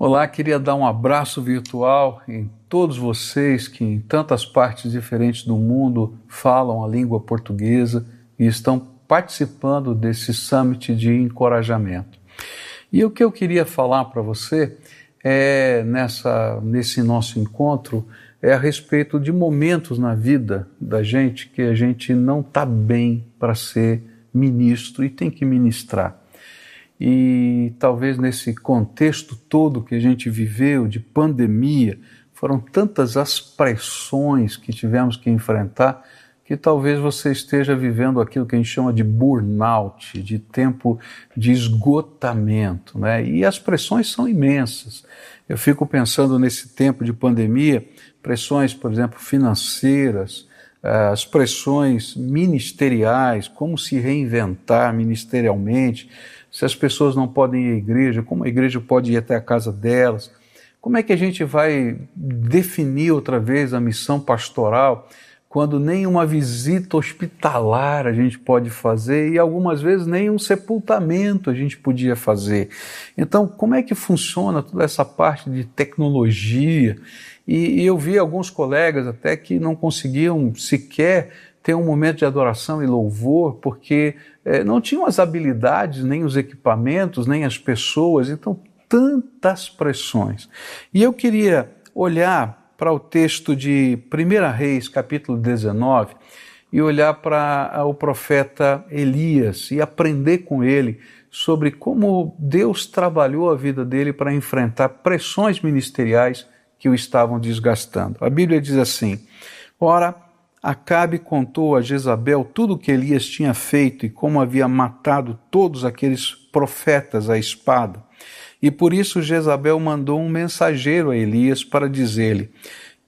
Olá, queria dar um abraço virtual em todos vocês que em tantas partes diferentes do mundo falam a língua portuguesa e estão participando desse summit de encorajamento. E o que eu queria falar para você é nessa nesse nosso encontro é a respeito de momentos na vida da gente que a gente não está bem para ser ministro e tem que ministrar. E talvez nesse contexto todo que a gente viveu de pandemia, foram tantas as pressões que tivemos que enfrentar que talvez você esteja vivendo aquilo que a gente chama de burnout, de tempo de esgotamento, né? E as pressões são imensas. Eu fico pensando nesse tempo de pandemia, pressões, por exemplo, financeiras, eh, as pressões ministeriais, como se reinventar ministerialmente, se as pessoas não podem ir à igreja, como a igreja pode ir até a casa delas? Como é que a gente vai definir outra vez a missão pastoral quando nem uma visita hospitalar a gente pode fazer e algumas vezes nem um sepultamento a gente podia fazer? Então, como é que funciona toda essa parte de tecnologia? E, e eu vi alguns colegas até que não conseguiam sequer ter um momento de adoração e louvor, porque é, não tinham as habilidades, nem os equipamentos, nem as pessoas, então tantas pressões. E eu queria olhar para o texto de 1 Reis, capítulo 19, e olhar para o profeta Elias e aprender com ele sobre como Deus trabalhou a vida dele para enfrentar pressões ministeriais que o estavam desgastando. A Bíblia diz assim: Ora, Acabe contou a Jezabel tudo o que Elias tinha feito e como havia matado todos aqueles profetas à espada. E por isso Jezabel mandou um mensageiro a Elias para dizer-lhe: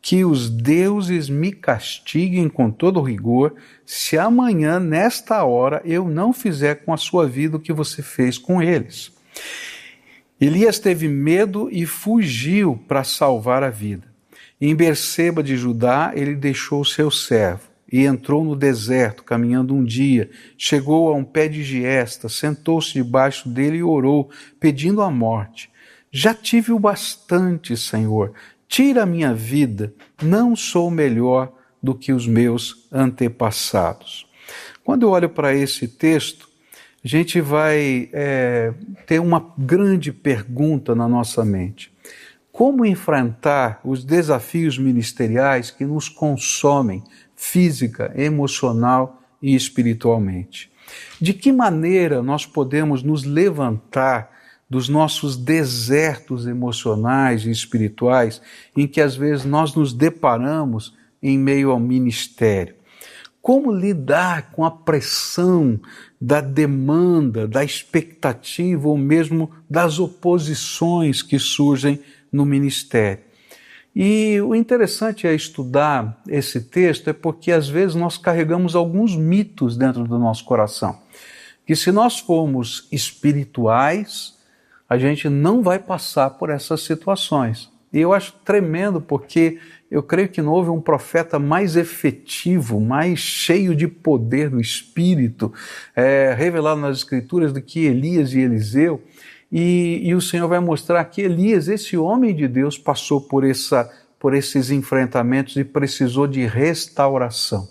Que os deuses me castiguem com todo rigor, se amanhã, nesta hora, eu não fizer com a sua vida o que você fez com eles. Elias teve medo e fugiu para salvar a vida. Em Berseba de Judá, ele deixou o seu servo e entrou no deserto, caminhando um dia. Chegou a um pé de giesta, sentou-se debaixo dele e orou, pedindo a morte. Já tive o bastante, Senhor. Tira a minha vida. Não sou melhor do que os meus antepassados. Quando eu olho para esse texto, a gente vai é, ter uma grande pergunta na nossa mente como enfrentar os desafios ministeriais que nos consomem física, emocional e espiritualmente. De que maneira nós podemos nos levantar dos nossos desertos emocionais e espirituais em que às vezes nós nos deparamos em meio ao ministério? Como lidar com a pressão da demanda, da expectativa ou mesmo das oposições que surgem no ministério. E o interessante é estudar esse texto é porque às vezes nós carregamos alguns mitos dentro do nosso coração. Que se nós formos espirituais, a gente não vai passar por essas situações. E eu acho tremendo porque eu creio que não houve um profeta mais efetivo, mais cheio de poder do Espírito, é, revelado nas Escrituras do que Elias e Eliseu. E, e o Senhor vai mostrar que Elias, esse homem de Deus, passou por, essa, por esses enfrentamentos e precisou de restauração.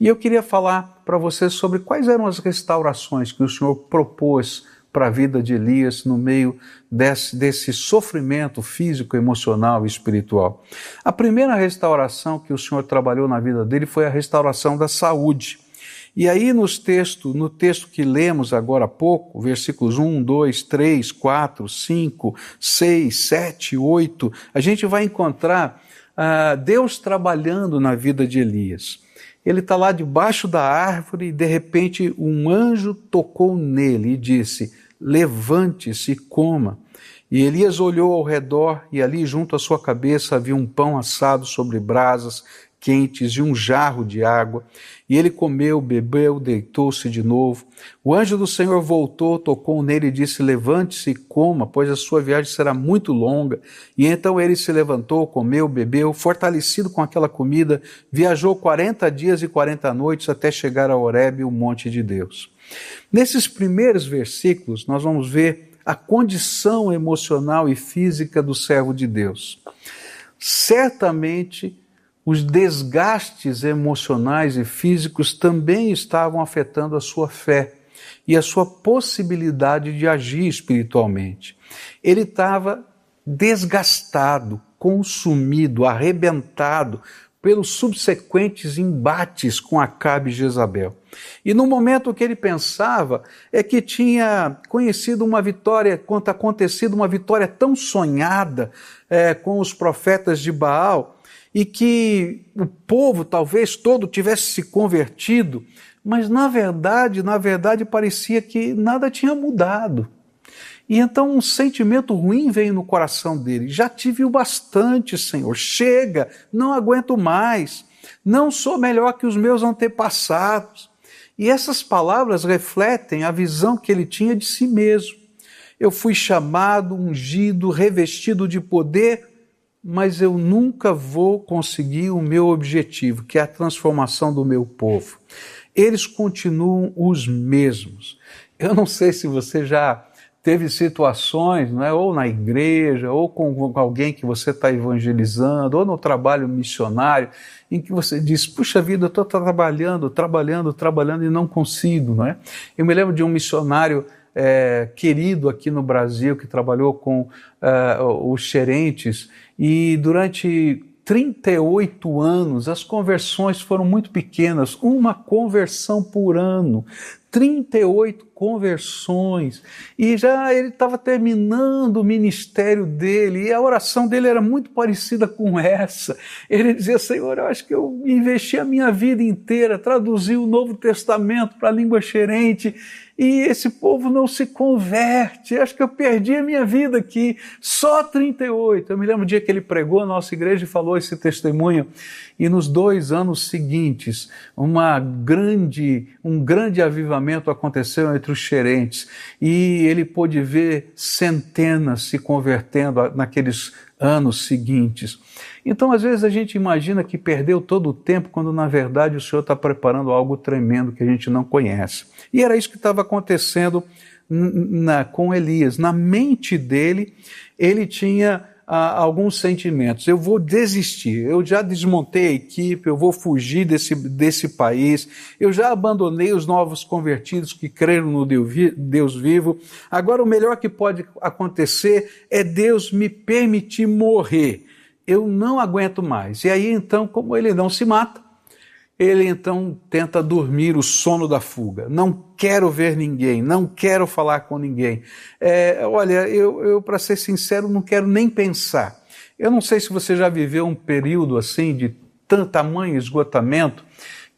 E eu queria falar para vocês sobre quais eram as restaurações que o Senhor propôs para a vida de Elias no meio desse, desse sofrimento físico, emocional e espiritual. A primeira restauração que o Senhor trabalhou na vida dele foi a restauração da saúde. E aí nos texto, no texto que lemos agora há pouco, versículos 1, 2, 3, 4, 5, 6, 7, 8, a gente vai encontrar ah, Deus trabalhando na vida de Elias. Ele está lá debaixo da árvore e de repente um anjo tocou nele e disse: Levante-se e coma. E Elias olhou ao redor e ali junto à sua cabeça havia um pão assado sobre brasas quentes e um jarro de água. E ele comeu, bebeu, deitou-se de novo. O anjo do Senhor voltou, tocou nele e disse: Levante-se e coma, pois a sua viagem será muito longa. E então ele se levantou, comeu, bebeu, fortalecido com aquela comida, viajou quarenta dias e quarenta noites até chegar a Horebe, o monte de Deus. Nesses primeiros versículos, nós vamos ver a condição emocional e física do servo de Deus. Certamente, os desgastes emocionais e físicos também estavam afetando a sua fé e a sua possibilidade de agir espiritualmente. Ele estava desgastado, consumido, arrebentado pelos subsequentes embates com Acabe e Jezabel. E no momento que ele pensava é que tinha conhecido uma vitória, quanto acontecido uma vitória tão sonhada é, com os profetas de Baal, e que o povo talvez todo tivesse se convertido, mas na verdade, na verdade parecia que nada tinha mudado. E então um sentimento ruim veio no coração dele. Já tive o bastante, Senhor. Chega, não aguento mais. Não sou melhor que os meus antepassados. E essas palavras refletem a visão que ele tinha de si mesmo. Eu fui chamado, ungido, revestido de poder, mas eu nunca vou conseguir o meu objetivo, que é a transformação do meu povo. Eles continuam os mesmos. Eu não sei se você já teve situações, não é? ou na igreja, ou com alguém que você está evangelizando, ou no trabalho missionário, em que você diz: Puxa vida, eu estou trabalhando, trabalhando, trabalhando e não consigo. Não é? Eu me lembro de um missionário é, querido aqui no Brasil que trabalhou com é, os gerentes e durante 38 anos, as conversões foram muito pequenas, uma conversão por ano. 38 conversões, e já ele estava terminando o ministério dele, e a oração dele era muito parecida com essa. Ele dizia: Senhor, eu acho que eu investi a minha vida inteira, traduzi o Novo Testamento para a língua xerente, e esse povo não se converte. Acho que eu perdi a minha vida aqui. Só 38. Eu me lembro do dia que ele pregou a nossa igreja e falou esse testemunho. E nos dois anos seguintes, uma grande, um grande avivamento aconteceu entre os xerentes. E ele pôde ver centenas se convertendo naqueles anos seguintes. Então, às vezes, a gente imagina que perdeu todo o tempo, quando na verdade o Senhor está preparando algo tremendo que a gente não conhece. E era isso que estava acontecendo na, com Elias. Na mente dele, ele tinha alguns sentimentos. Eu vou desistir, eu já desmontei a equipe, eu vou fugir desse, desse país, eu já abandonei os novos convertidos que creram no Deus vivo. Agora, o melhor que pode acontecer é Deus me permitir morrer eu não aguento mais. E aí então, como ele não se mata, ele então tenta dormir o sono da fuga. Não quero ver ninguém, não quero falar com ninguém. É, olha, eu, eu para ser sincero, não quero nem pensar. Eu não sei se você já viveu um período assim de tamanho esgotamento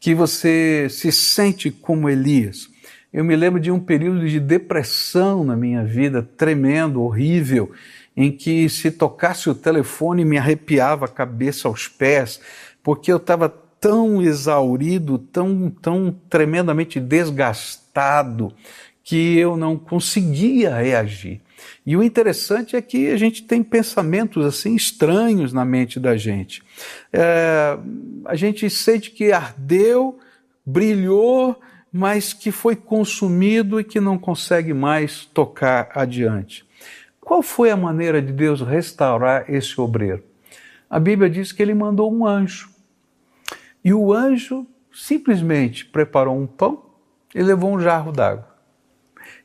que você se sente como Elias. Eu me lembro de um período de depressão na minha vida, tremendo, horrível, em que se tocasse o telefone me arrepiava a cabeça aos pés, porque eu estava tão exaurido, tão, tão tremendamente desgastado, que eu não conseguia reagir. E o interessante é que a gente tem pensamentos assim estranhos na mente da gente. É, a gente sente que ardeu, brilhou, mas que foi consumido e que não consegue mais tocar adiante. Qual foi a maneira de Deus restaurar esse obreiro? A Bíblia diz que ele mandou um anjo. E o anjo simplesmente preparou um pão e levou um jarro d'água.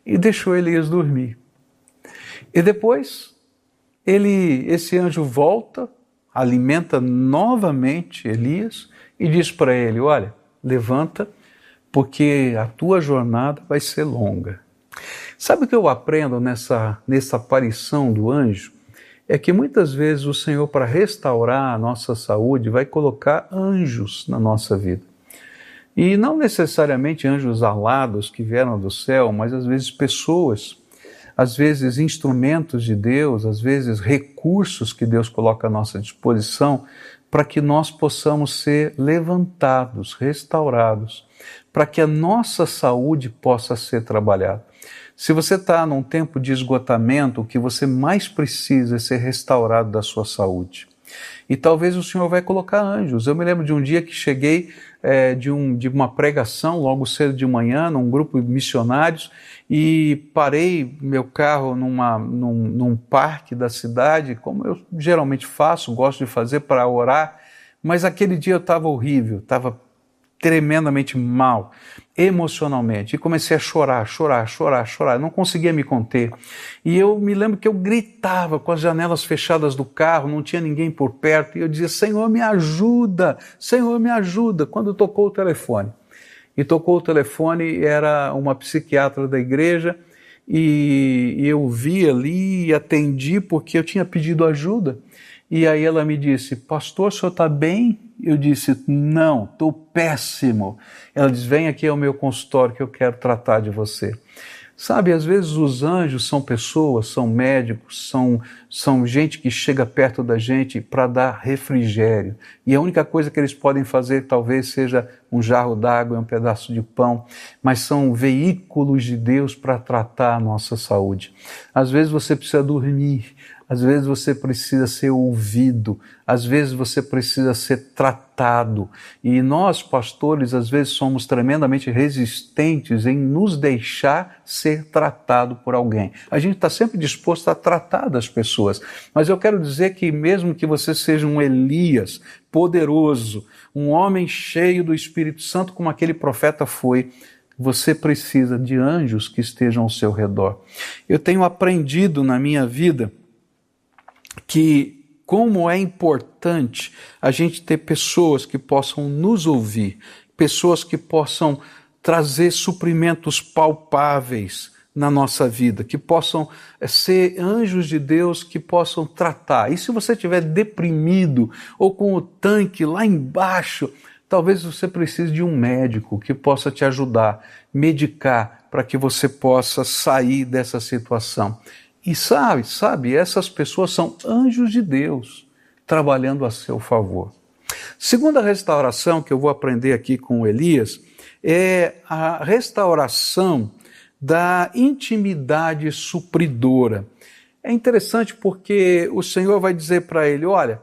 E deixou Elias dormir. E depois, ele, esse anjo volta, alimenta novamente Elias e diz para ele: Olha, levanta, porque a tua jornada vai ser longa. Sabe o que eu aprendo nessa, nessa aparição do anjo? É que muitas vezes o Senhor, para restaurar a nossa saúde, vai colocar anjos na nossa vida. E não necessariamente anjos alados que vieram do céu, mas às vezes pessoas, às vezes instrumentos de Deus, às vezes recursos que Deus coloca à nossa disposição para que nós possamos ser levantados, restaurados, para que a nossa saúde possa ser trabalhada. Se você está num tempo de esgotamento, o que você mais precisa é ser restaurado da sua saúde. E talvez o Senhor vai colocar anjos. Eu me lembro de um dia que cheguei é, de, um, de uma pregação logo cedo de manhã, num grupo de missionários, e parei meu carro numa, num, num parque da cidade, como eu geralmente faço, gosto de fazer para orar, mas aquele dia eu estava horrível, estava tremendamente mal, emocionalmente, e comecei a chorar, chorar, chorar, chorar, eu não conseguia me conter. E eu me lembro que eu gritava com as janelas fechadas do carro, não tinha ninguém por perto, e eu dizia: Senhor, me ajuda, Senhor, me ajuda, quando tocou o telefone. E tocou o telefone, era uma psiquiatra da igreja, e eu vi ali e atendi porque eu tinha pedido ajuda. E aí ela me disse: Pastor, o senhor está bem? Eu disse: Não, estou péssimo. Ela diz: Vem aqui ao meu consultório que eu quero tratar de você. Sabe, às vezes os anjos são pessoas, são médicos, são, são gente que chega perto da gente para dar refrigério. E a única coisa que eles podem fazer talvez seja um jarro d'água um pedaço de pão, mas são veículos de Deus para tratar a nossa saúde. Às vezes você precisa dormir, às vezes você precisa ser ouvido, às vezes você precisa ser tratado. E nós, pastores, às vezes somos tremendamente resistentes em nos deixar ser tratado por alguém. A gente está sempre disposto a tratar das pessoas, mas eu quero dizer que, mesmo que você seja um Elias poderoso, um homem cheio do Espírito Santo, como aquele profeta foi, você precisa de anjos que estejam ao seu redor. Eu tenho aprendido na minha vida que como é importante a gente ter pessoas que possam nos ouvir, pessoas que possam trazer suprimentos palpáveis na nossa vida, que possam eh, ser anjos de Deus que possam tratar. E se você estiver deprimido ou com o tanque lá embaixo, talvez você precise de um médico que possa te ajudar, medicar para que você possa sair dessa situação. E sabe, sabe, essas pessoas são anjos de Deus trabalhando a seu favor. Segunda restauração que eu vou aprender aqui com Elias é a restauração da intimidade supridora. É interessante porque o Senhor vai dizer para ele: olha,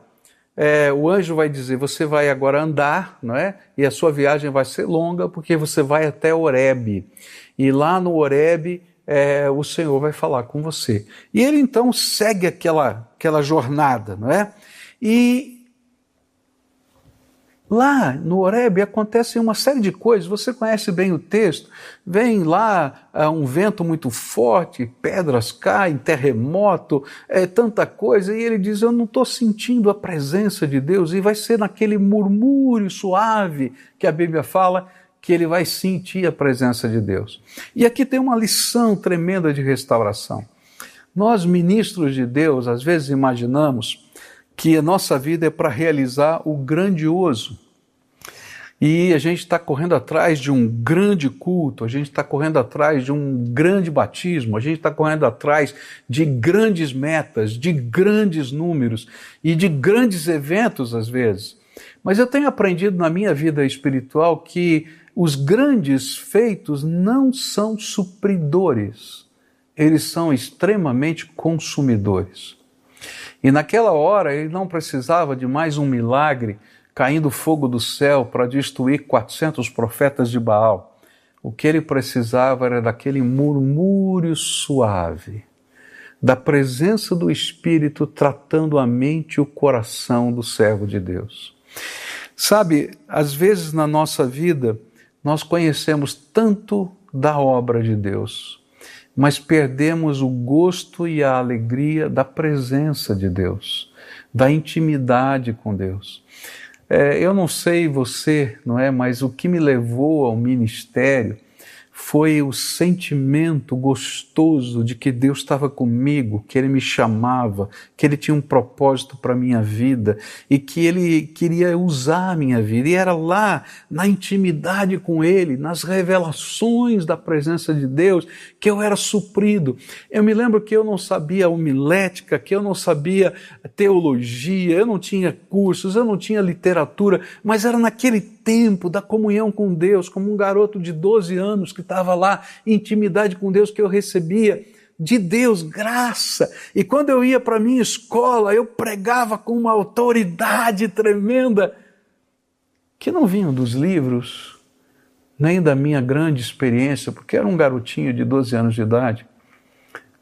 é, o anjo vai dizer: você vai agora andar, não é? E a sua viagem vai ser longa porque você vai até Oreb. E lá no Oreb é, o Senhor vai falar com você. E ele então segue aquela, aquela jornada, não é? E Lá no Horeb acontecem uma série de coisas, você conhece bem o texto. Vem lá uh, um vento muito forte, pedras caem, terremoto, é tanta coisa, e ele diz: Eu não estou sentindo a presença de Deus, e vai ser naquele murmúrio suave que a Bíblia fala que ele vai sentir a presença de Deus. E aqui tem uma lição tremenda de restauração. Nós, ministros de Deus, às vezes imaginamos que a nossa vida é para realizar o grandioso. E a gente está correndo atrás de um grande culto, a gente está correndo atrás de um grande batismo, a gente está correndo atrás de grandes metas, de grandes números e de grandes eventos às vezes. Mas eu tenho aprendido na minha vida espiritual que os grandes feitos não são supridores, eles são extremamente consumidores. E naquela hora ele não precisava de mais um milagre caindo fogo do céu para destruir 400 profetas de Baal. O que ele precisava era daquele murmúrio suave, da presença do Espírito tratando a mente e o coração do servo de Deus. Sabe, às vezes na nossa vida, nós conhecemos tanto da obra de Deus, mas perdemos o gosto e a alegria da presença de Deus, da intimidade com Deus. É, eu não sei você, não é, mas o que me levou ao ministério foi o sentimento gostoso de que Deus estava comigo, que Ele me chamava, que Ele tinha um propósito para a minha vida e que Ele queria usar a minha vida. E era lá, na intimidade com Ele, nas revelações da presença de Deus, que eu era suprido. Eu me lembro que eu não sabia homilética, que eu não sabia teologia, eu não tinha cursos, eu não tinha literatura, mas era naquele tempo da comunhão com Deus, como um garoto de 12 anos que estava lá, intimidade com Deus que eu recebia de Deus, graça. E quando eu ia para minha escola, eu pregava com uma autoridade tremenda, que não vinham dos livros, nem da minha grande experiência, porque era um garotinho de 12 anos de idade,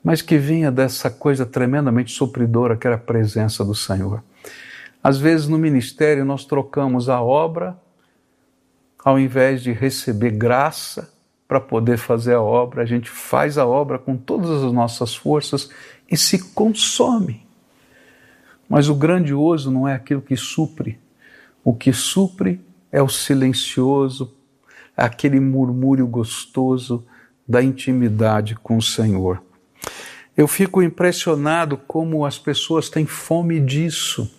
mas que vinha dessa coisa tremendamente supridora que era a presença do Senhor. Às vezes no ministério nós trocamos a obra, ao invés de receber graça para poder fazer a obra, a gente faz a obra com todas as nossas forças e se consome. Mas o grandioso não é aquilo que supre. O que supre é o silencioso, aquele murmúrio gostoso da intimidade com o Senhor. Eu fico impressionado como as pessoas têm fome disso.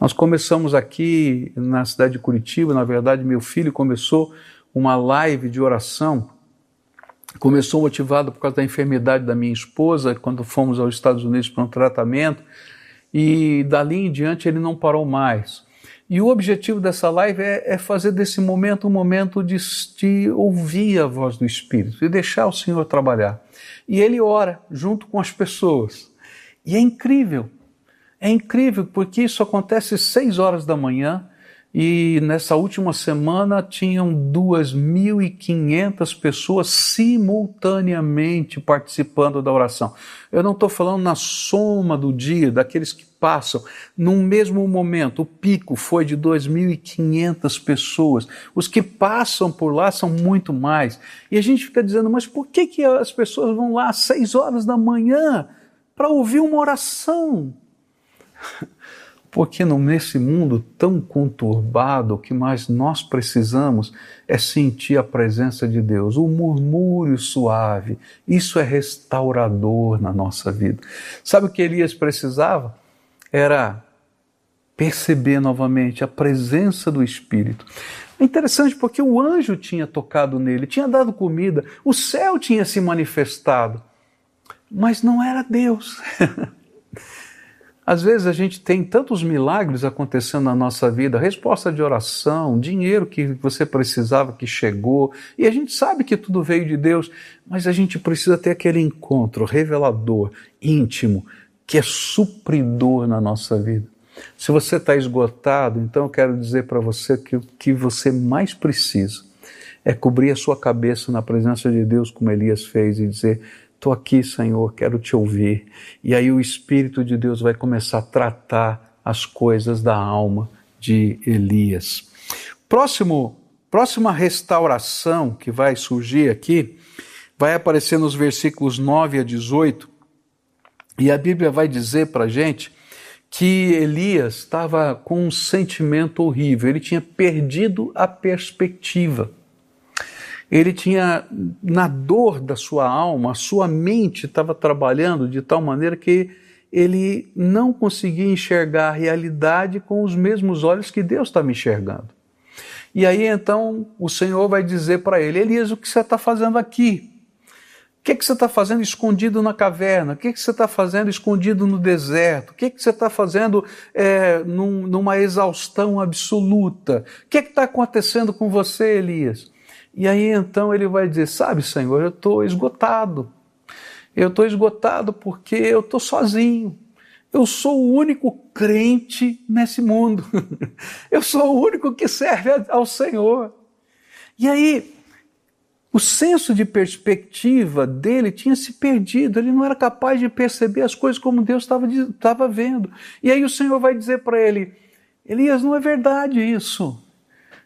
Nós começamos aqui na cidade de Curitiba, na verdade, meu filho começou uma live de oração. Começou motivado por causa da enfermidade da minha esposa, quando fomos aos Estados Unidos para um tratamento, e dali em diante ele não parou mais. E o objetivo dessa live é, é fazer desse momento um momento de, de ouvir a voz do Espírito e deixar o Senhor trabalhar. E ele ora junto com as pessoas. E é incrível, é incrível porque isso acontece às seis horas da manhã e nessa última semana tinham 2.500 pessoas simultaneamente participando da oração. Eu não estou falando na soma do dia, daqueles que passam. Num mesmo momento, o pico foi de 2.500 pessoas. Os que passam por lá são muito mais. E a gente fica dizendo, mas por que, que as pessoas vão lá às seis horas da manhã para ouvir uma oração? Porque nesse mundo tão conturbado, o que mais nós precisamos é sentir a presença de Deus, o murmúrio suave. Isso é restaurador na nossa vida. Sabe o que Elias precisava? Era perceber novamente a presença do Espírito. É interessante porque o anjo tinha tocado nele, tinha dado comida, o céu tinha se manifestado, mas não era Deus. Às vezes a gente tem tantos milagres acontecendo na nossa vida, resposta de oração, dinheiro que você precisava que chegou, e a gente sabe que tudo veio de Deus, mas a gente precisa ter aquele encontro revelador, íntimo, que é supridor na nossa vida. Se você está esgotado, então eu quero dizer para você que o que você mais precisa é cobrir a sua cabeça na presença de Deus, como Elias fez, e dizer: Estou aqui, Senhor, quero te ouvir. E aí o Espírito de Deus vai começar a tratar as coisas da alma de Elias. Próximo, próxima restauração que vai surgir aqui vai aparecer nos versículos 9 a 18. E a Bíblia vai dizer para a gente que Elias estava com um sentimento horrível, ele tinha perdido a perspectiva ele tinha, na dor da sua alma, a sua mente estava trabalhando de tal maneira que ele não conseguia enxergar a realidade com os mesmos olhos que Deus estava enxergando. E aí então o Senhor vai dizer para ele: Elias, o que você está fazendo aqui? O que, que você está fazendo escondido na caverna? O que, que você está fazendo escondido no deserto? O que, que você está fazendo é, num, numa exaustão absoluta? O que está acontecendo com você, Elias? E aí então ele vai dizer: Sabe, Senhor, eu estou esgotado. Eu estou esgotado porque eu estou sozinho. Eu sou o único crente nesse mundo. eu sou o único que serve ao Senhor. E aí, o senso de perspectiva dele tinha se perdido, ele não era capaz de perceber as coisas como Deus estava vendo. E aí o Senhor vai dizer para ele: Elias, não é verdade isso.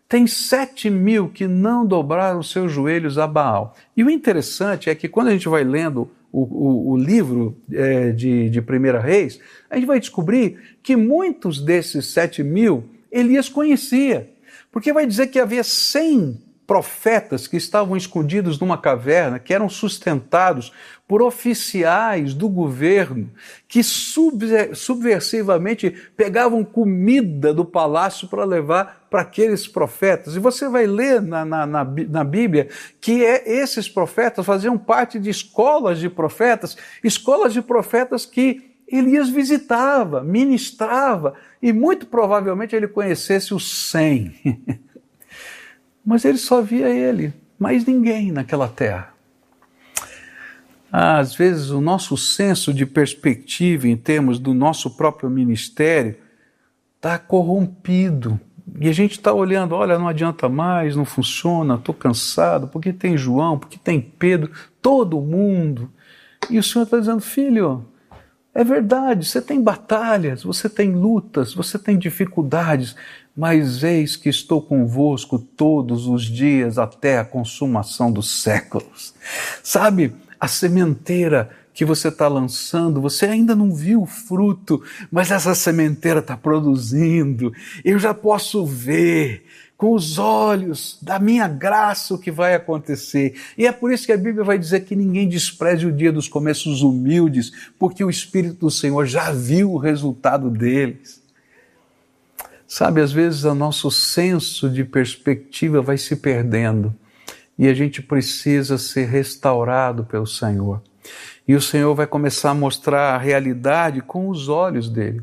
Tem sete mil que não dobraram seus joelhos a Baal. E o interessante é que quando a gente vai lendo o, o, o livro é, de, de Primeira Reis, a gente vai descobrir que muitos desses sete mil Elias conhecia. Porque vai dizer que havia cem profetas que estavam escondidos numa caverna, que eram sustentados por oficiais do governo, que subversivamente pegavam comida do palácio para levar para aqueles profetas. E você vai ler na, na, na, na Bíblia que é, esses profetas faziam parte de escolas de profetas, escolas de profetas que Elias visitava, ministrava, e muito provavelmente ele conhecesse os cem. Mas ele só via ele, mais ninguém naquela terra. às vezes o nosso senso de perspectiva em termos do nosso próprio ministério está corrompido. E a gente está olhando, olha, não adianta mais, não funciona, estou cansado, porque tem João, porque tem Pedro, todo mundo. E o Senhor está dizendo, filho, é verdade, você tem batalhas, você tem lutas, você tem dificuldades, mas eis que estou convosco todos os dias até a consumação dos séculos. Sabe, a sementeira que você está lançando, você ainda não viu o fruto, mas essa sementeira está produzindo. Eu já posso ver com os olhos da minha graça o que vai acontecer. E é por isso que a Bíblia vai dizer que ninguém despreze o dia dos começos humildes, porque o Espírito do Senhor já viu o resultado deles. Sabe, às vezes o nosso senso de perspectiva vai se perdendo e a gente precisa ser restaurado pelo Senhor. E o Senhor vai começar a mostrar a realidade com os olhos dele.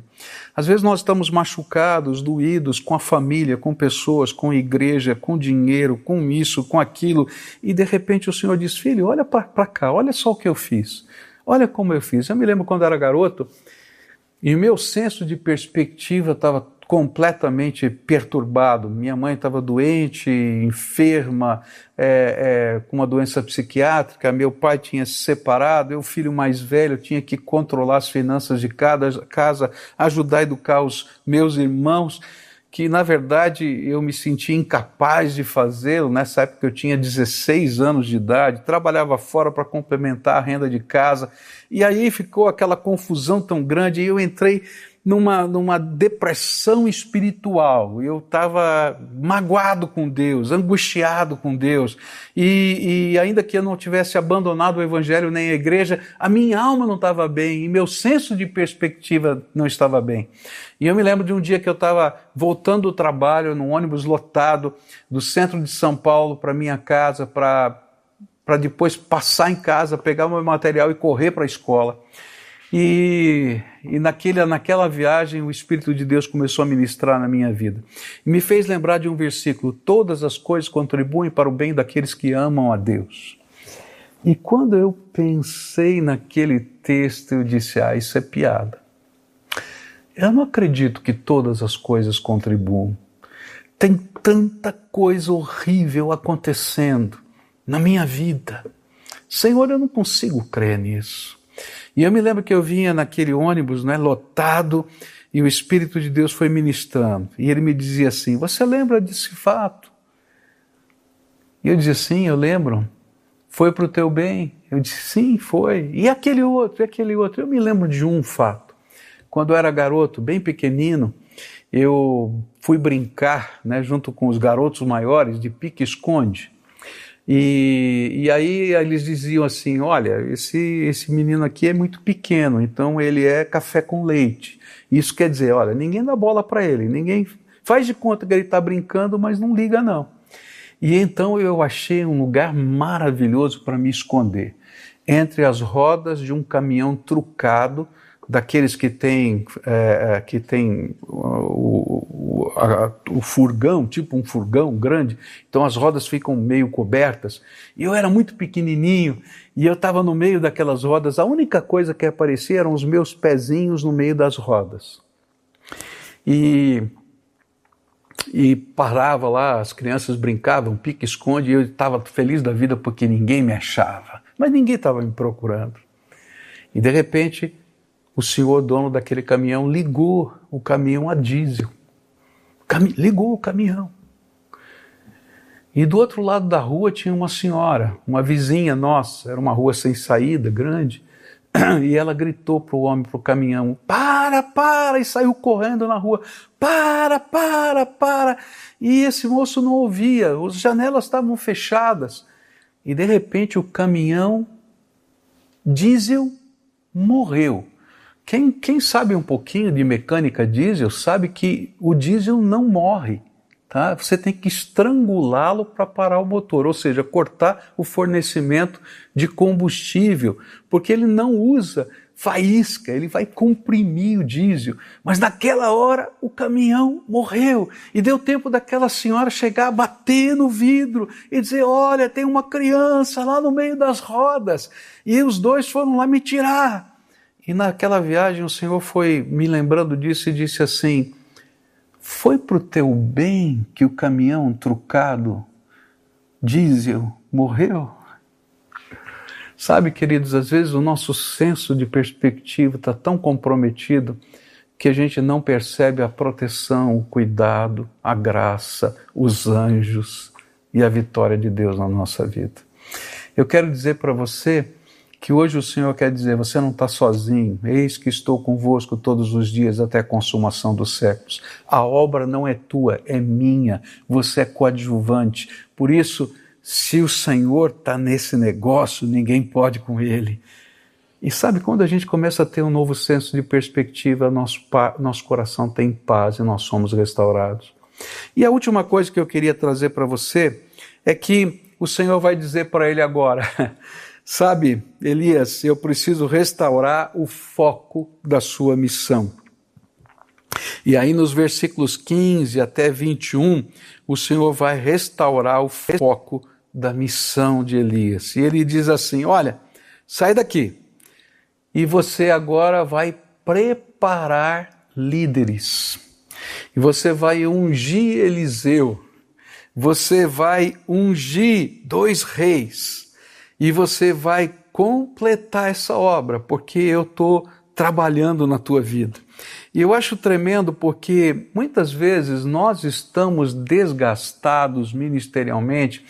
Às vezes nós estamos machucados, doídos com a família, com pessoas, com igreja, com dinheiro, com isso, com aquilo, e de repente o Senhor diz: Filho, olha para cá, olha só o que eu fiz, olha como eu fiz. Eu me lembro quando era garoto e o meu senso de perspectiva estava completamente perturbado. Minha mãe estava doente, enferma, é, é, com uma doença psiquiátrica. Meu pai tinha se separado. Eu, filho mais velho, tinha que controlar as finanças de cada casa, ajudar a educar os meus irmãos que na verdade eu me sentia incapaz de fazê-lo. Nessa época eu tinha 16 anos de idade, trabalhava fora para complementar a renda de casa, e aí ficou aquela confusão tão grande, e eu entrei numa, numa depressão espiritual. Eu estava magoado com Deus, angustiado com Deus. E, e, ainda que eu não tivesse abandonado o Evangelho nem a igreja, a minha alma não estava bem e meu senso de perspectiva não estava bem. E eu me lembro de um dia que eu estava voltando do trabalho num ônibus lotado do centro de São Paulo para minha casa, para depois passar em casa, pegar meu material e correr para a escola. E, e naquele, naquela viagem o Espírito de Deus começou a ministrar na minha vida. E me fez lembrar de um versículo: Todas as coisas contribuem para o bem daqueles que amam a Deus. E quando eu pensei naquele texto, eu disse: Ah, isso é piada. Eu não acredito que todas as coisas contribuam. Tem tanta coisa horrível acontecendo na minha vida. Senhor, eu não consigo crer nisso. E eu me lembro que eu vinha naquele ônibus, né, lotado, e o Espírito de Deus foi ministrando. E ele me dizia assim: Você lembra desse fato? E eu dizia: Sim, eu lembro. Foi para o teu bem? Eu disse: Sim, foi. E aquele outro, e aquele outro. Eu me lembro de um fato. Quando eu era garoto, bem pequenino, eu fui brincar né, junto com os garotos maiores de pique-esconde. E, e aí eles diziam assim: olha, esse, esse menino aqui é muito pequeno, então ele é café com leite. Isso quer dizer, olha, ninguém dá bola para ele, ninguém faz de conta que ele está brincando, mas não liga não. E então eu achei um lugar maravilhoso para me esconder entre as rodas de um caminhão trucado daqueles que tem, é, é, que tem o, o, o, furgão, tipo um furgão grande, então as rodas ficam meio cobertas. E eu era muito pequenininho e eu estava no meio daquelas rodas, a única coisa que aparecia eram os meus pezinhos no meio das rodas. E, e parava lá, as crianças brincavam, pique-esconde, e eu estava feliz da vida porque ninguém me achava, mas ninguém estava me procurando. E de repente o senhor dono daquele caminhão ligou o caminhão a diesel. Cam ligou o caminhão. E do outro lado da rua tinha uma senhora, uma vizinha nossa, era uma rua sem saída, grande, e ela gritou para o homem, para o caminhão: para, para! E saiu correndo na rua: para, para, para! E esse moço não ouvia, as janelas estavam fechadas. E de repente o caminhão diesel morreu. Quem, quem sabe um pouquinho de mecânica diesel sabe que o diesel não morre. Tá? Você tem que estrangulá-lo para parar o motor, ou seja, cortar o fornecimento de combustível, porque ele não usa faísca, ele vai comprimir o diesel. Mas naquela hora o caminhão morreu e deu tempo daquela senhora chegar bater no vidro e dizer: Olha, tem uma criança lá no meio das rodas. E os dois foram lá me tirar. E naquela viagem o Senhor foi me lembrando disso e disse assim: Foi para o teu bem que o caminhão trucado diesel morreu? Sabe, queridos, às vezes o nosso senso de perspectiva está tão comprometido que a gente não percebe a proteção, o cuidado, a graça, os anjos e a vitória de Deus na nossa vida. Eu quero dizer para você que hoje o Senhor quer dizer: você não está sozinho, eis que estou convosco todos os dias até a consumação dos séculos. A obra não é tua, é minha, você é coadjuvante. Por isso, se o Senhor está nesse negócio, ninguém pode com ele. E sabe, quando a gente começa a ter um novo senso de perspectiva, nosso, nosso coração tem paz e nós somos restaurados. E a última coisa que eu queria trazer para você é que o Senhor vai dizer para ele agora: Sabe, Elias, eu preciso restaurar o foco da sua missão. E aí, nos versículos 15 até 21, o Senhor vai restaurar o foco da missão de Elias. E ele diz assim: Olha, sai daqui, e você agora vai preparar líderes, e você vai ungir Eliseu, você vai ungir dois reis, e você vai completar essa obra, porque eu estou trabalhando na tua vida. E eu acho tremendo porque muitas vezes nós estamos desgastados ministerialmente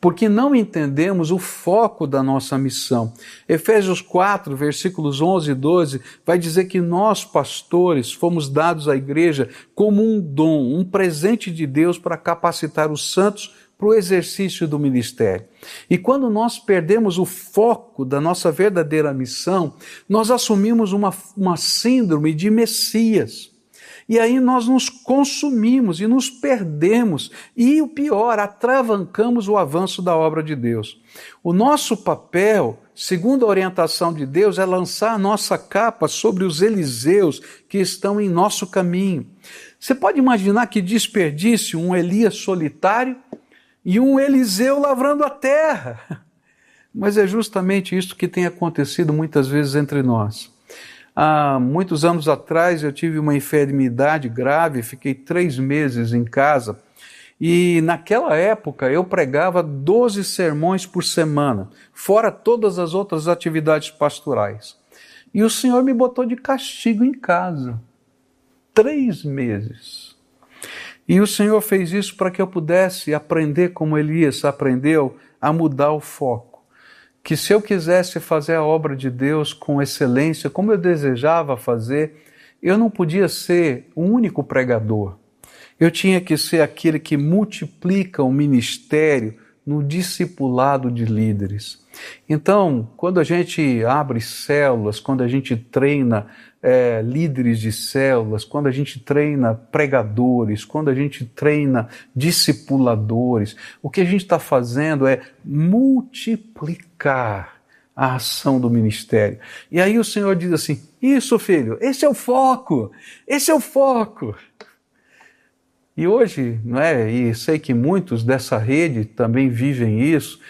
porque não entendemos o foco da nossa missão. Efésios 4, versículos 11 e 12, vai dizer que nós, pastores, fomos dados à igreja como um dom, um presente de Deus para capacitar os santos para o exercício do ministério. E quando nós perdemos o foco da nossa verdadeira missão, nós assumimos uma, uma síndrome de Messias. E aí nós nos consumimos e nos perdemos, e o pior, atravancamos o avanço da obra de Deus. O nosso papel, segundo a orientação de Deus, é lançar a nossa capa sobre os Eliseus que estão em nosso caminho. Você pode imaginar que desperdício um Elias solitário e um Eliseu lavrando a terra. Mas é justamente isso que tem acontecido muitas vezes entre nós. Há muitos anos atrás eu tive uma enfermidade grave, fiquei três meses em casa e naquela época eu pregava 12 sermões por semana, fora todas as outras atividades pastorais. E o Senhor me botou de castigo em casa. Três meses. E o Senhor fez isso para que eu pudesse aprender como Elias aprendeu a mudar o foco que se eu quisesse fazer a obra de Deus com excelência, como eu desejava fazer, eu não podia ser o único pregador. Eu tinha que ser aquele que multiplica o ministério no discipulado de líderes. Então, quando a gente abre células, quando a gente treina é, líderes de células, quando a gente treina pregadores, quando a gente treina discipuladores, o que a gente está fazendo é multiplicar a ação do ministério. E aí o Senhor diz assim: Isso, filho, esse é o foco, esse é o foco. E hoje, não é? E sei que muitos dessa rede também vivem isso.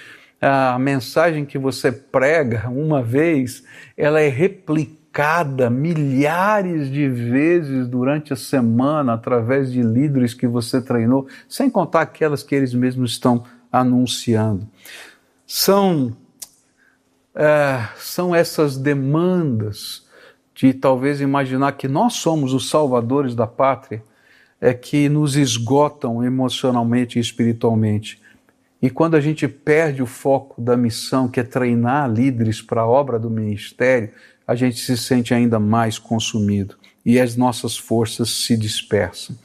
A mensagem que você prega uma vez, ela é replicada milhares de vezes durante a semana através de líderes que você treinou, sem contar aquelas que eles mesmos estão anunciando. São é, são essas demandas de talvez imaginar que nós somos os salvadores da pátria é que nos esgotam emocionalmente e espiritualmente. E quando a gente perde o foco da missão, que é treinar líderes para a obra do ministério, a gente se sente ainda mais consumido e as nossas forças se dispersam.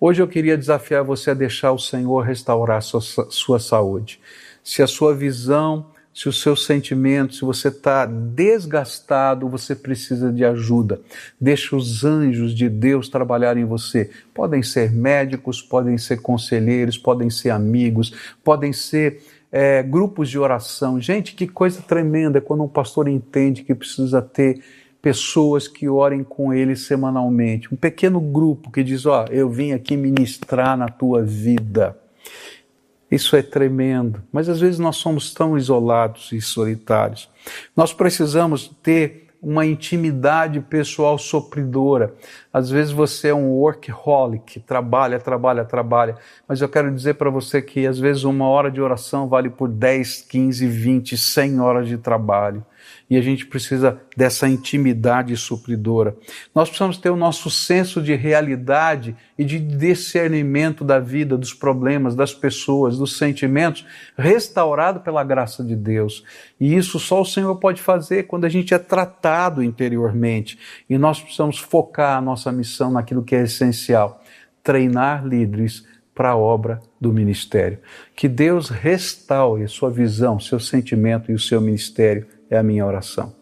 Hoje eu queria desafiar você a deixar o Senhor restaurar sua, sua saúde. Se a sua visão se os seus sentimentos, se você está desgastado, você precisa de ajuda. Deixa os anjos de Deus trabalharem em você. Podem ser médicos, podem ser conselheiros, podem ser amigos, podem ser é, grupos de oração. Gente, que coisa tremenda quando um pastor entende que precisa ter pessoas que orem com ele semanalmente, um pequeno grupo que diz: Ó, oh, eu vim aqui ministrar na tua vida. Isso é tremendo, mas às vezes nós somos tão isolados e solitários. Nós precisamos ter uma intimidade pessoal sopridora. Às vezes você é um workaholic, trabalha, trabalha, trabalha, mas eu quero dizer para você que às vezes uma hora de oração vale por 10, 15, 20, 100 horas de trabalho e a gente precisa dessa intimidade supridora. Nós precisamos ter o nosso senso de realidade e de discernimento da vida, dos problemas, das pessoas, dos sentimentos, restaurado pela graça de Deus. E isso só o Senhor pode fazer quando a gente é tratado interiormente. E nós precisamos focar a nossa missão naquilo que é essencial: treinar líderes para a obra do ministério. Que Deus restaure sua visão, seu sentimento e o seu ministério é a minha oração.